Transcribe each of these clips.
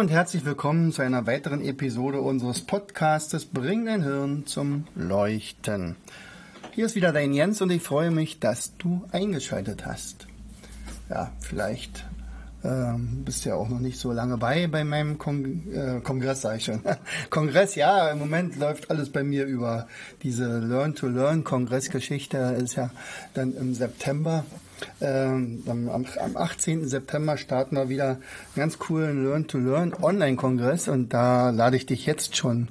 Und herzlich willkommen zu einer weiteren Episode unseres Podcastes Bring dein Hirn zum Leuchten. Hier ist wieder dein Jens und ich freue mich, dass du eingeschaltet hast. Ja, vielleicht ähm, bist ja auch noch nicht so lange bei bei meinem Kong äh, Kongress, sage ich schon. Kongress, ja, im Moment läuft alles bei mir über diese Learn-to-Learn-Kongressgeschichte. Ist ja dann im September. Ähm, am, am 18. September starten wir wieder einen ganz coolen Learn-to-Learn Online-Kongress und da lade ich dich jetzt schon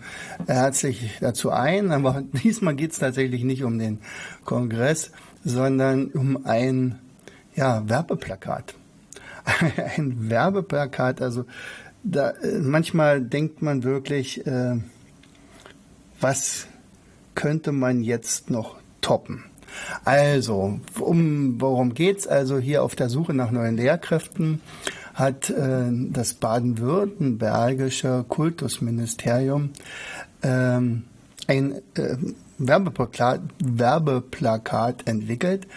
herzlich dazu ein. Aber diesmal geht es tatsächlich nicht um den Kongress, sondern um ein ja, Werbeplakat. ein Werbeplakat. Also da, manchmal denkt man wirklich, äh, was könnte man jetzt noch toppen? Also, um worum geht's? Also hier auf der Suche nach neuen Lehrkräften hat äh, das baden-württembergische Kultusministerium ähm, ein äh, Werbeplakat, Werbeplakat entwickelt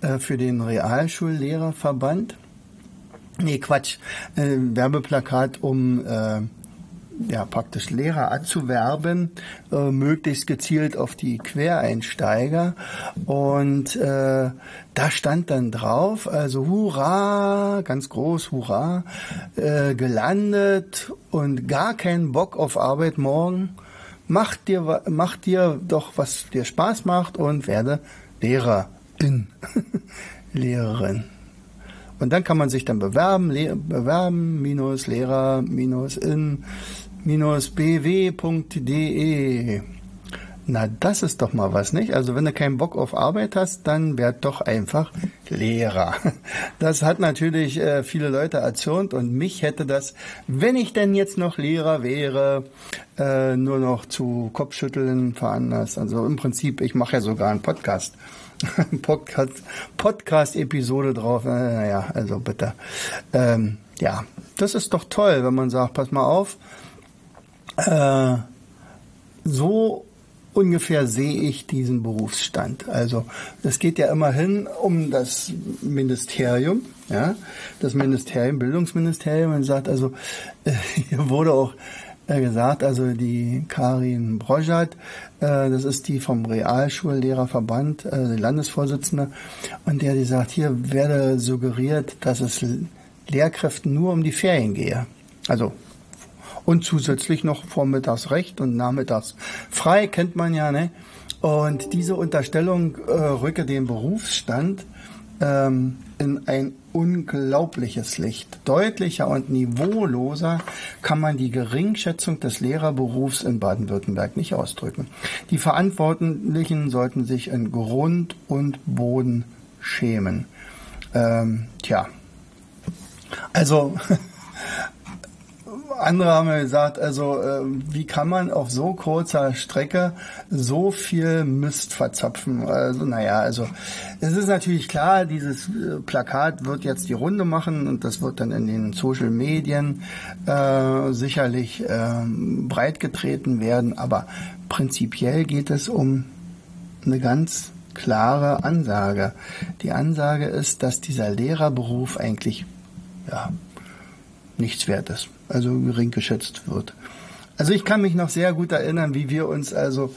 äh, für den Realschullehrerverband. Nee, Quatsch. Äh, Werbeplakat, um äh, ja praktisch Lehrer anzuwerben, äh, möglichst gezielt auf die Quereinsteiger. Und äh, da stand dann drauf, also Hurra, ganz groß, Hurra, äh, gelandet und gar keinen Bock auf Arbeit morgen. Mach dir, mach dir doch, was dir Spaß macht und werde Lehrerin. Lehrerin. Und dann kann man sich dann bewerben, le bewerben, minus Lehrer, minus in, bw.de. Na, das ist doch mal was, nicht? Also wenn du keinen Bock auf Arbeit hast, dann werd doch einfach Lehrer. Das hat natürlich äh, viele Leute erzürnt und mich hätte das, wenn ich denn jetzt noch Lehrer wäre, äh, nur noch zu Kopfschütteln veranlasst. Also im Prinzip, ich mache ja sogar einen Podcast. Podcast, Podcast-Episode drauf. Naja, also bitte. Ähm, ja, das ist doch toll, wenn man sagt, pass mal auf, äh, so ungefähr sehe ich diesen Berufsstand. Also es geht ja immerhin um das Ministerium, ja, das Ministerium, Bildungsministerium, und sagt also, äh, hier wurde auch gesagt, also die Karin Brojat, äh, das ist die vom Realschullehrerverband, äh, die Landesvorsitzende, und der die sagt, hier werde suggeriert, dass es Lehrkräften nur um die Ferien gehe. Also und zusätzlich noch vormittags recht und nachmittags frei, kennt man ja, ne? Und diese Unterstellung äh, rücke den Berufsstand ähm, in ein unglaubliches Licht. Deutlicher und niveauloser kann man die Geringschätzung des Lehrerberufs in Baden-Württemberg nicht ausdrücken. Die Verantwortlichen sollten sich in Grund und Boden schämen. Ähm, tja, also andere haben ja gesagt, also äh, wie kann man auf so kurzer Strecke so viel Mist verzapfen? Also naja, also es ist natürlich klar, dieses äh, Plakat wird jetzt die Runde machen und das wird dann in den Social Medien äh, sicherlich äh, breitgetreten werden, aber prinzipiell geht es um eine ganz klare Ansage. Die Ansage ist, dass dieser Lehrerberuf eigentlich ja, nichts wert ist, also gering geschätzt wird. Also ich kann mich noch sehr gut erinnern, wie wir uns also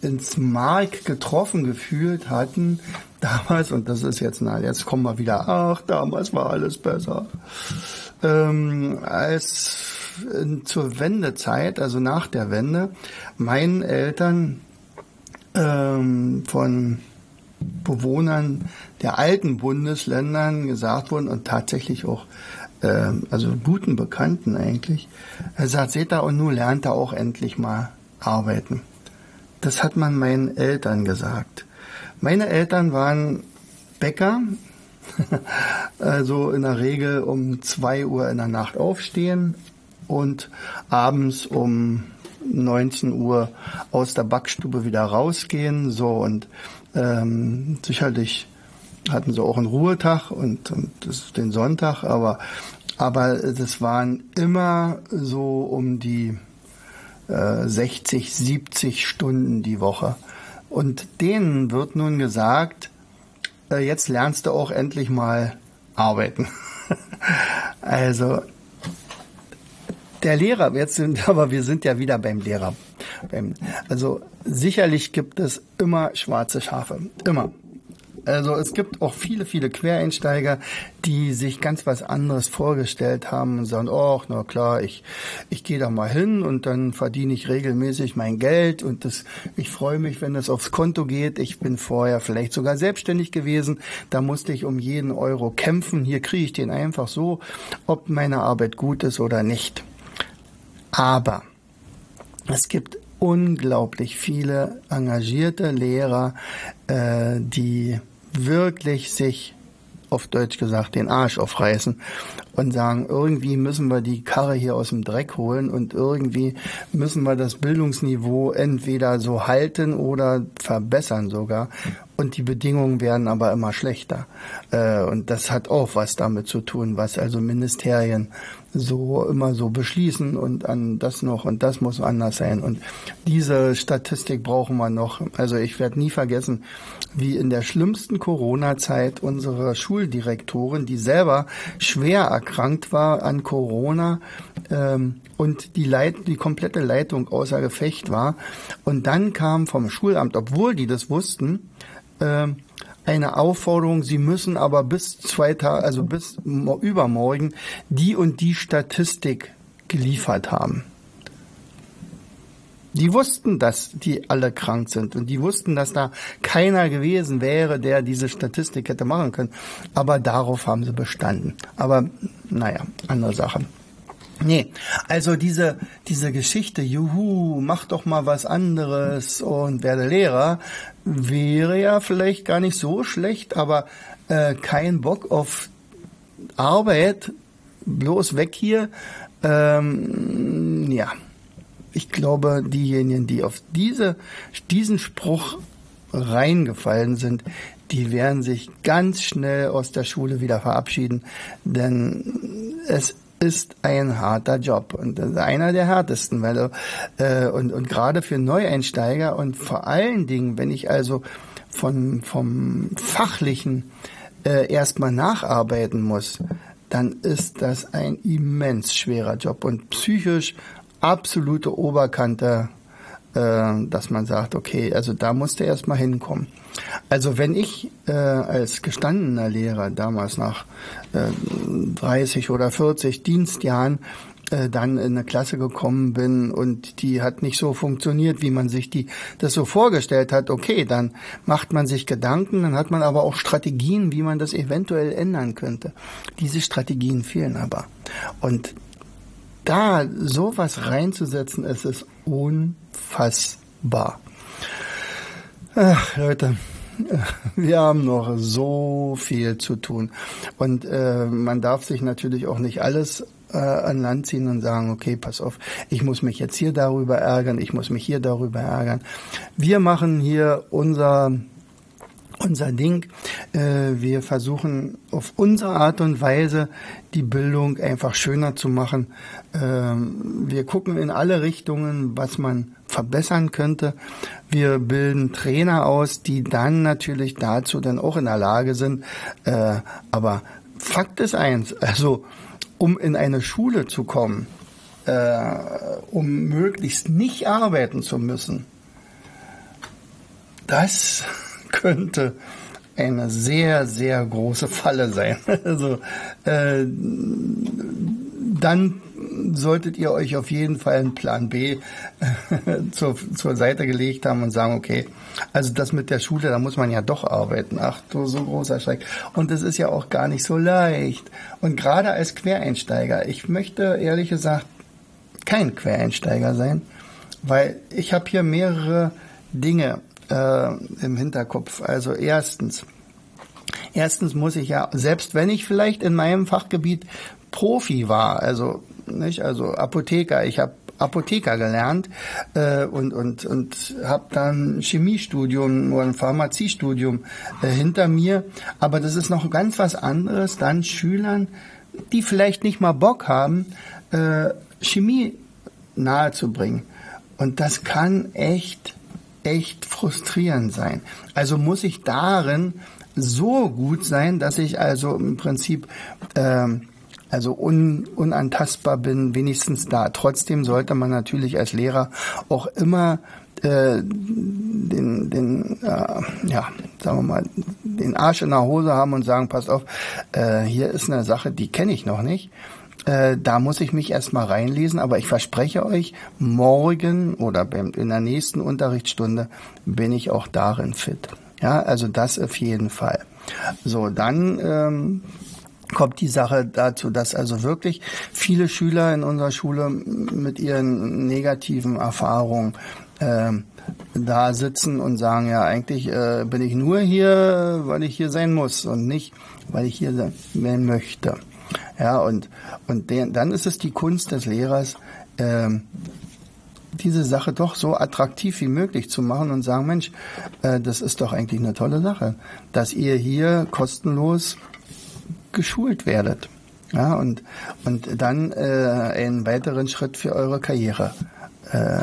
ins Mark getroffen gefühlt hatten damals, und das ist jetzt, na, jetzt kommen wir wieder, ach, damals war alles besser. Ähm, als in, zur Wendezeit, also nach der Wende, meinen Eltern ähm, von Bewohnern der alten Bundesländern gesagt wurden und tatsächlich auch äh, also guten Bekannten eigentlich, er sagt, seht da und nun lernt er auch endlich mal arbeiten. Das hat man meinen Eltern gesagt. Meine Eltern waren Bäcker also in der Regel um 2 Uhr in der Nacht aufstehen und abends um 19 Uhr aus der Backstube wieder rausgehen. So und ähm, sicherlich hatten sie auch einen Ruhetag und, und den Sonntag, aber aber das waren immer so um die äh, 60, 70 Stunden die Woche. Und denen wird nun gesagt, äh, jetzt lernst du auch endlich mal arbeiten. also der Lehrer, jetzt sind, aber wir sind ja wieder beim Lehrer. Also sicherlich gibt es immer schwarze Schafe. Immer. Also es gibt auch viele, viele Quereinsteiger, die sich ganz was anderes vorgestellt haben und sagen, oh, na klar, ich, ich gehe da mal hin und dann verdiene ich regelmäßig mein Geld und das, ich freue mich, wenn es aufs Konto geht. Ich bin vorher vielleicht sogar selbstständig gewesen. Da musste ich um jeden Euro kämpfen. Hier kriege ich den einfach so, ob meine Arbeit gut ist oder nicht. Aber es gibt unglaublich viele engagierte Lehrer, äh, die wirklich sich auf Deutsch gesagt den Arsch aufreißen und sagen, irgendwie müssen wir die Karre hier aus dem Dreck holen und irgendwie müssen wir das Bildungsniveau entweder so halten oder verbessern sogar. Und die Bedingungen werden aber immer schlechter. Äh, und das hat auch was damit zu tun, was also Ministerien so immer so beschließen und an das noch und das muss anders sein. Und diese Statistik brauchen wir noch. Also ich werde nie vergessen, wie in der schlimmsten Corona-Zeit unsere Schuldirektorin, die selber schwer erkrankt war an Corona ähm, und die, Leit die komplette Leitung außer Gefecht war. Und dann kam vom Schulamt, obwohl die das wussten, ähm, eine Aufforderung, Sie müssen aber bis zwei Tage, also bis übermorgen die und die Statistik geliefert haben. Die wussten, dass die alle krank sind und die wussten, dass da keiner gewesen wäre, der diese Statistik hätte machen können. Aber darauf haben sie bestanden. Aber naja, andere Sache. Nee, also diese, diese Geschichte, juhu, mach doch mal was anderes und werde Lehrer, wäre ja vielleicht gar nicht so schlecht, aber äh, kein Bock auf Arbeit, bloß weg hier. Ähm, ja, ich glaube, diejenigen, die auf diese, diesen Spruch reingefallen sind, die werden sich ganz schnell aus der Schule wieder verabschieden, denn es ist ein harter Job und einer der härtesten, weil äh, und, und gerade für Neueinsteiger und vor allen Dingen, wenn ich also von, vom Fachlichen äh, erstmal nacharbeiten muss, dann ist das ein immens schwerer Job und psychisch absolute Oberkante, äh, dass man sagt, okay, also da musst du erstmal hinkommen. Also wenn ich äh, als gestandener Lehrer damals nach äh, 30 oder 40 Dienstjahren äh, dann in eine Klasse gekommen bin und die hat nicht so funktioniert, wie man sich die das so vorgestellt hat, okay, dann macht man sich Gedanken, dann hat man aber auch Strategien, wie man das eventuell ändern könnte. Diese Strategien fehlen aber. Und da sowas reinzusetzen, ist es unfassbar. Ach, Leute, wir haben noch so viel zu tun. Und äh, man darf sich natürlich auch nicht alles äh, an Land ziehen und sagen, okay, pass auf, ich muss mich jetzt hier darüber ärgern, ich muss mich hier darüber ärgern. Wir machen hier unser unser Ding. Äh, wir versuchen auf unsere Art und Weise die Bildung einfach schöner zu machen. Ähm, wir gucken in alle Richtungen, was man verbessern könnte. Wir bilden Trainer aus, die dann natürlich dazu dann auch in der Lage sind. Äh, aber Fakt ist eins, also um in eine Schule zu kommen, äh, um möglichst nicht arbeiten zu müssen, das könnte eine sehr, sehr große Falle sein. Also äh, dann solltet ihr euch auf jeden Fall einen Plan B äh, zur, zur Seite gelegt haben und sagen, okay, also das mit der Schule, da muss man ja doch arbeiten. Ach du, so großer Schreck. Und es ist ja auch gar nicht so leicht. Und gerade als Quereinsteiger, ich möchte ehrlich gesagt kein Quereinsteiger sein, weil ich habe hier mehrere Dinge äh, im Hinterkopf. Also erstens, Erstens muss ich ja, selbst wenn ich vielleicht in meinem Fachgebiet Profi war, also nicht, also Apotheker, ich habe Apotheker gelernt äh, und und und habe dann Chemiestudium oder ein Pharmaziestudium äh, hinter mir, aber das ist noch ganz was anderes, dann Schülern, die vielleicht nicht mal Bock haben, äh, Chemie nahezubringen. Und das kann echt, echt frustrierend sein. Also muss ich darin so gut sein, dass ich also im Prinzip ähm, also un, unantastbar bin, wenigstens da. Trotzdem sollte man natürlich als Lehrer auch immer äh, den, den äh, ja, sagen wir mal, den Arsch in der Hose haben und sagen, passt auf, äh, hier ist eine Sache, die kenne ich noch nicht. Äh, da muss ich mich erstmal reinlesen, aber ich verspreche euch, morgen oder in der nächsten Unterrichtsstunde bin ich auch darin fit. Ja, also das auf jeden Fall. So, dann ähm, kommt die Sache dazu, dass also wirklich viele Schüler in unserer Schule mit ihren negativen Erfahrungen äh, da sitzen und sagen, ja, eigentlich äh, bin ich nur hier, weil ich hier sein muss und nicht, weil ich hier sein möchte. Ja, und, und den, dann ist es die Kunst des Lehrers, ähm, diese Sache doch so attraktiv wie möglich zu machen und sagen, Mensch, äh, das ist doch eigentlich eine tolle Sache, dass ihr hier kostenlos geschult werdet. Ja, und, und dann äh, einen weiteren Schritt für eure Karriere äh,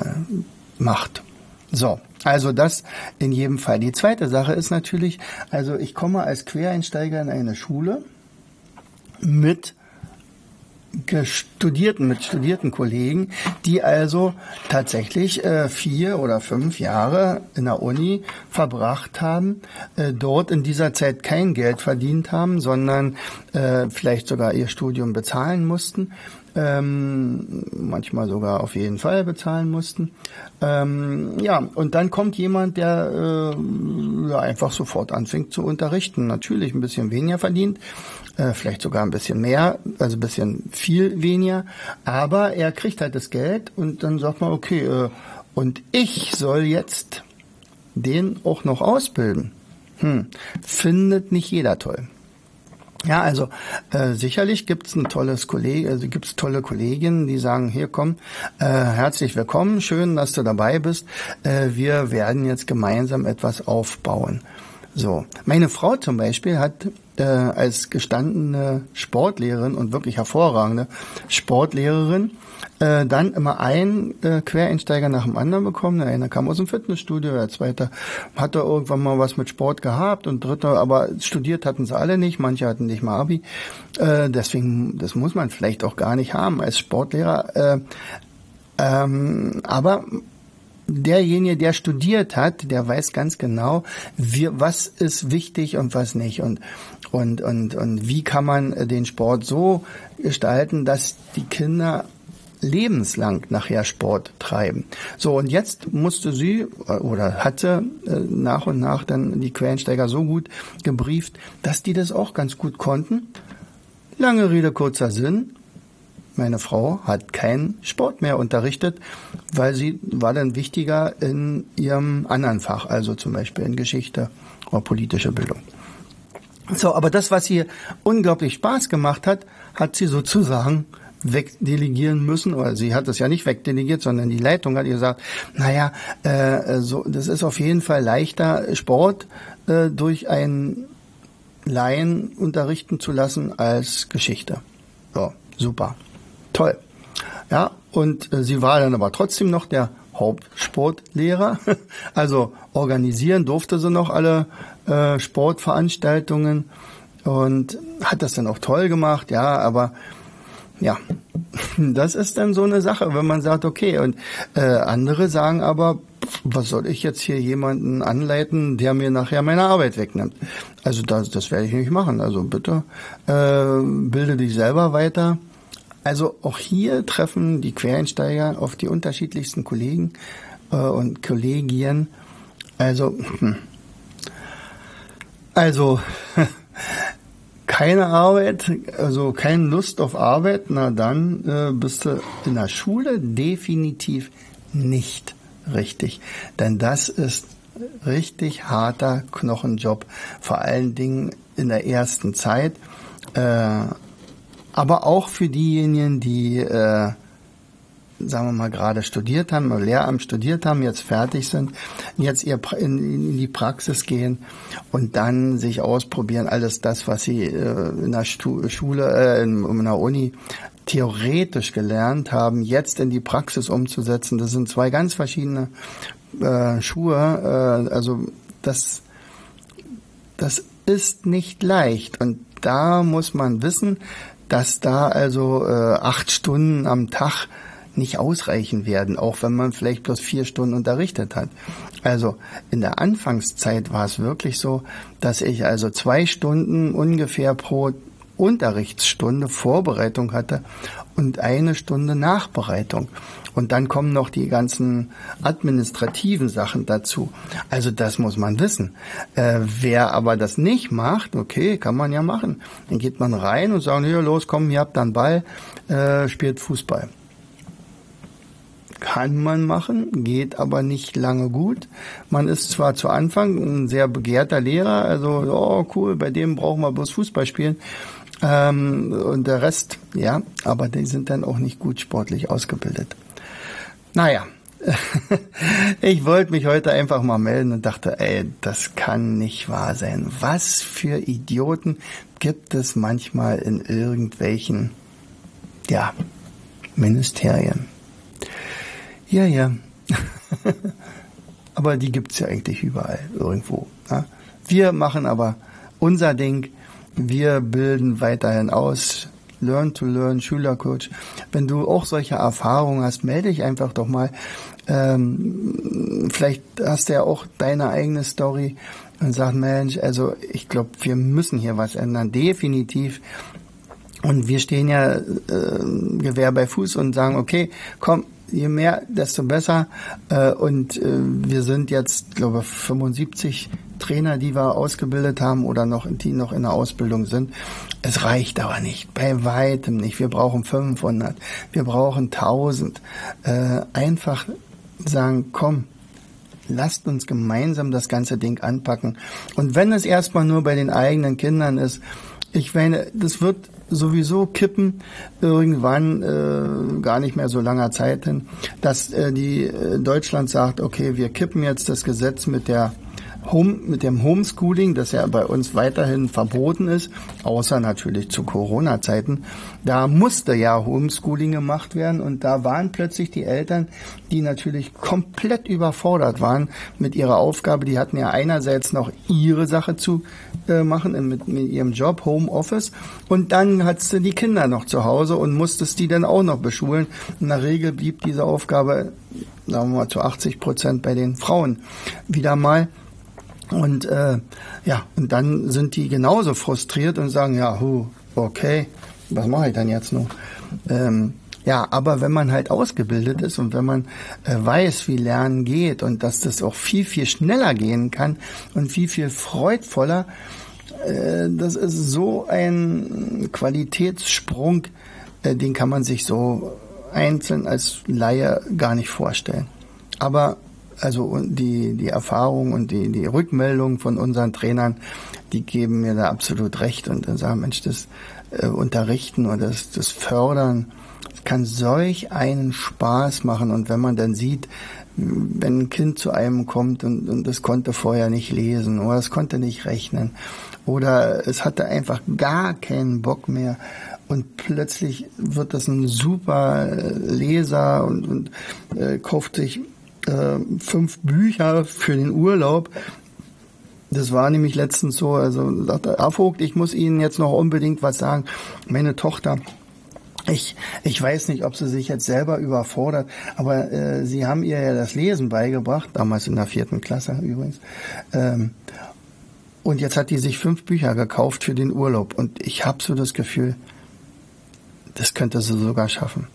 macht. So, also das in jedem Fall. Die zweite Sache ist natürlich, also ich komme als Quereinsteiger in eine Schule mit Studierten, mit studierten Kollegen, die also tatsächlich äh, vier oder fünf Jahre in der Uni verbracht haben, äh, dort in dieser Zeit kein Geld verdient haben, sondern äh, vielleicht sogar ihr Studium bezahlen mussten ähm, manchmal sogar auf jeden Fall bezahlen mussten. Ähm, ja, und dann kommt jemand, der äh, ja, einfach sofort anfängt zu unterrichten. Natürlich ein bisschen weniger verdient, äh, vielleicht sogar ein bisschen mehr, also ein bisschen viel weniger, aber er kriegt halt das Geld und dann sagt man, okay, äh, und ich soll jetzt den auch noch ausbilden. Hm, findet nicht jeder toll. Ja, also äh, sicherlich gibt's ein tolles Kollege, also gibt's tolle Kolleginnen, die sagen, hier komm, äh, herzlich willkommen, schön, dass du dabei bist. Äh, wir werden jetzt gemeinsam etwas aufbauen. So, meine Frau zum Beispiel hat äh, als gestandene Sportlehrerin und wirklich hervorragende Sportlehrerin äh, dann immer ein äh, Quereinsteiger nach dem anderen bekommen. Der eine kam aus dem Fitnessstudio, der zweite hatte irgendwann mal was mit Sport gehabt und dritte, aber studiert hatten sie alle nicht, manche hatten nicht mal Abi. Äh, deswegen, das muss man vielleicht auch gar nicht haben als Sportlehrer. Äh, ähm, aber derjenige, der studiert hat, der weiß ganz genau, wie, was ist wichtig und was nicht und und und und wie kann man den Sport so gestalten, dass die Kinder lebenslang nachher Sport treiben. So, und jetzt musste sie äh, oder hatte äh, nach und nach dann die Quereinsteiger so gut gebrieft, dass die das auch ganz gut konnten. Lange Rede, kurzer Sinn. Meine Frau hat keinen Sport mehr unterrichtet, weil sie war dann wichtiger in ihrem anderen Fach, also zum Beispiel in Geschichte oder politische Bildung. So, aber das, was ihr unglaublich Spaß gemacht hat, hat sie sozusagen wegdelegieren müssen, oder sie hat es ja nicht wegdelegiert, sondern die Leitung hat ihr gesagt, naja, äh, so, das ist auf jeden Fall leichter, Sport äh, durch einen Laien unterrichten zu lassen als Geschichte. So, super. Toll. Ja, und äh, sie war dann aber trotzdem noch der Hauptsportlehrer. Also organisieren durfte sie noch alle äh, Sportveranstaltungen und hat das dann auch toll gemacht, ja, aber ja, das ist dann so eine Sache, wenn man sagt, okay, und äh, andere sagen aber, was soll ich jetzt hier jemanden anleiten, der mir nachher meine Arbeit wegnimmt? Also das, das werde ich nicht machen. Also bitte äh, bilde dich selber weiter. Also auch hier treffen die Quereinsteiger auf die unterschiedlichsten Kollegen äh, und Kollegien. Also, hm. also keine Arbeit, also keine Lust auf Arbeit, na dann äh, bist du in der Schule definitiv nicht richtig. Denn das ist richtig harter Knochenjob. Vor allen Dingen in der ersten Zeit. Äh, aber auch für diejenigen, die, äh, sagen wir mal, gerade studiert haben, Lehramt studiert haben, jetzt fertig sind, jetzt ihr in, in die Praxis gehen und dann sich ausprobieren, alles das, was sie äh, in der Stu Schule, äh, in, in der Uni theoretisch gelernt haben, jetzt in die Praxis umzusetzen. Das sind zwei ganz verschiedene äh, Schuhe. Äh, also das, das ist nicht leicht. Und da muss man wissen, dass da also äh, acht Stunden am Tag nicht ausreichen werden, auch wenn man vielleicht bloß vier Stunden unterrichtet hat. Also in der Anfangszeit war es wirklich so, dass ich also zwei Stunden ungefähr pro Unterrichtsstunde Vorbereitung hatte und eine Stunde Nachbereitung. Und dann kommen noch die ganzen administrativen Sachen dazu. Also das muss man wissen. Äh, wer aber das nicht macht, okay, kann man ja machen. Dann geht man rein und sagt, hier, los, komm, ihr habt dann Ball, äh, spielt Fußball. Kann man machen, geht aber nicht lange gut. Man ist zwar zu Anfang ein sehr begehrter Lehrer, also, oh cool, bei dem brauchen wir bloß Fußball spielen. Ähm, und der Rest, ja, aber die sind dann auch nicht gut sportlich ausgebildet. Naja, ich wollte mich heute einfach mal melden und dachte, ey, das kann nicht wahr sein. Was für Idioten gibt es manchmal in irgendwelchen, ja, Ministerien. Ja, ja. aber die gibt's ja eigentlich überall, irgendwo. Ja? Wir machen aber unser Ding wir bilden weiterhin aus. Learn to Learn, Schülercoach. Wenn du auch solche Erfahrungen hast, melde dich einfach doch mal. Ähm, vielleicht hast du ja auch deine eigene Story und sag, Mensch, also ich glaube, wir müssen hier was ändern, definitiv. Und wir stehen ja äh, Gewehr bei Fuß und sagen, okay, komm, je mehr, desto besser. Äh, und äh, wir sind jetzt, glaube ich, 75 Trainer, die wir ausgebildet haben oder noch, die noch in der Ausbildung sind. Es reicht aber nicht, bei weitem nicht. Wir brauchen 500, wir brauchen 1000. Äh, einfach sagen, komm, lasst uns gemeinsam das ganze Ding anpacken. Und wenn es erstmal nur bei den eigenen Kindern ist, ich meine, das wird sowieso kippen irgendwann äh, gar nicht mehr so langer Zeit hin, dass äh, die äh, Deutschland sagt, okay, wir kippen jetzt das Gesetz mit der Home, mit dem Homeschooling, das ja bei uns weiterhin verboten ist, außer natürlich zu Corona-Zeiten, da musste ja Homeschooling gemacht werden und da waren plötzlich die Eltern, die natürlich komplett überfordert waren mit ihrer Aufgabe. Die hatten ja einerseits noch ihre Sache zu äh, machen mit, mit ihrem Job, Homeoffice, und dann hattest du die Kinder noch zu Hause und musstest die dann auch noch beschulen. In der Regel blieb diese Aufgabe, sagen wir mal, zu 80 Prozent bei den Frauen wieder mal. Und äh, ja, und dann sind die genauso frustriert und sagen, ja, hu, okay, was mache ich dann jetzt noch? Ähm, ja, aber wenn man halt ausgebildet ist und wenn man äh, weiß, wie Lernen geht und dass das auch viel, viel schneller gehen kann und viel, viel freudvoller, äh, das ist so ein Qualitätssprung, äh, den kann man sich so einzeln als Laie gar nicht vorstellen. Aber also die, die Erfahrung und die, die Rückmeldung von unseren Trainern, die geben mir da absolut recht und dann sagen, Mensch, das äh, Unterrichten oder das, das Fördern, das kann solch einen Spaß machen. Und wenn man dann sieht, wenn ein Kind zu einem kommt und, und das konnte vorher nicht lesen oder es konnte nicht rechnen oder es hatte einfach gar keinen Bock mehr und plötzlich wird das ein super Leser und, und äh, kauft sich äh, fünf Bücher für den Urlaub. Das war nämlich letztens so, also sagte, Herr Vogt, ich muss Ihnen jetzt noch unbedingt was sagen. Meine Tochter, ich, ich weiß nicht, ob sie sich jetzt selber überfordert, aber äh, sie haben ihr ja das Lesen beigebracht, damals in der vierten Klasse übrigens. Ähm, und jetzt hat die sich fünf Bücher gekauft für den Urlaub. Und ich habe so das Gefühl, das könnte sie sogar schaffen.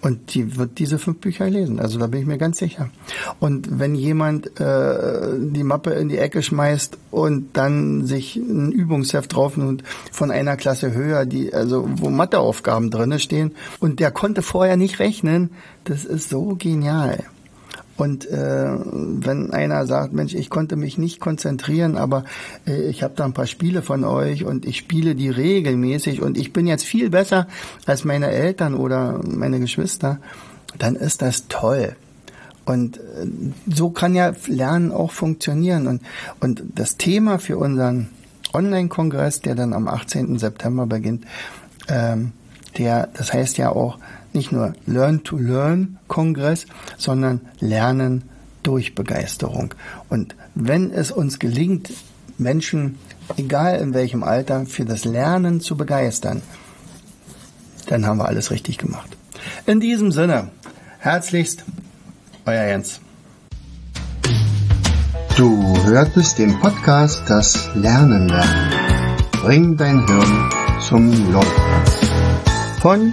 Und die wird diese fünf Bücher lesen. Also da bin ich mir ganz sicher. Und wenn jemand äh, die Mappe in die Ecke schmeißt und dann sich ein Übungsheft drauf und von einer Klasse höher, die also wo Matheaufgaben drinne stehen und der konnte vorher nicht rechnen, das ist so genial. Und äh, wenn einer sagt, Mensch, ich konnte mich nicht konzentrieren, aber äh, ich habe da ein paar Spiele von euch und ich spiele die regelmäßig und ich bin jetzt viel besser als meine Eltern oder meine Geschwister, dann ist das toll. Und äh, so kann ja Lernen auch funktionieren. Und, und das Thema für unseren Online-Kongress, der dann am 18. September beginnt, ähm, der, das heißt ja auch nicht nur Learn-to-Learn-Kongress, sondern Lernen durch Begeisterung. Und wenn es uns gelingt, Menschen, egal in welchem Alter, für das Lernen zu begeistern, dann haben wir alles richtig gemacht. In diesem Sinne, herzlichst, euer Jens. Du hörtest den Podcast Das Lernen lernen. Bring dein Hirn zum Leuchten. Von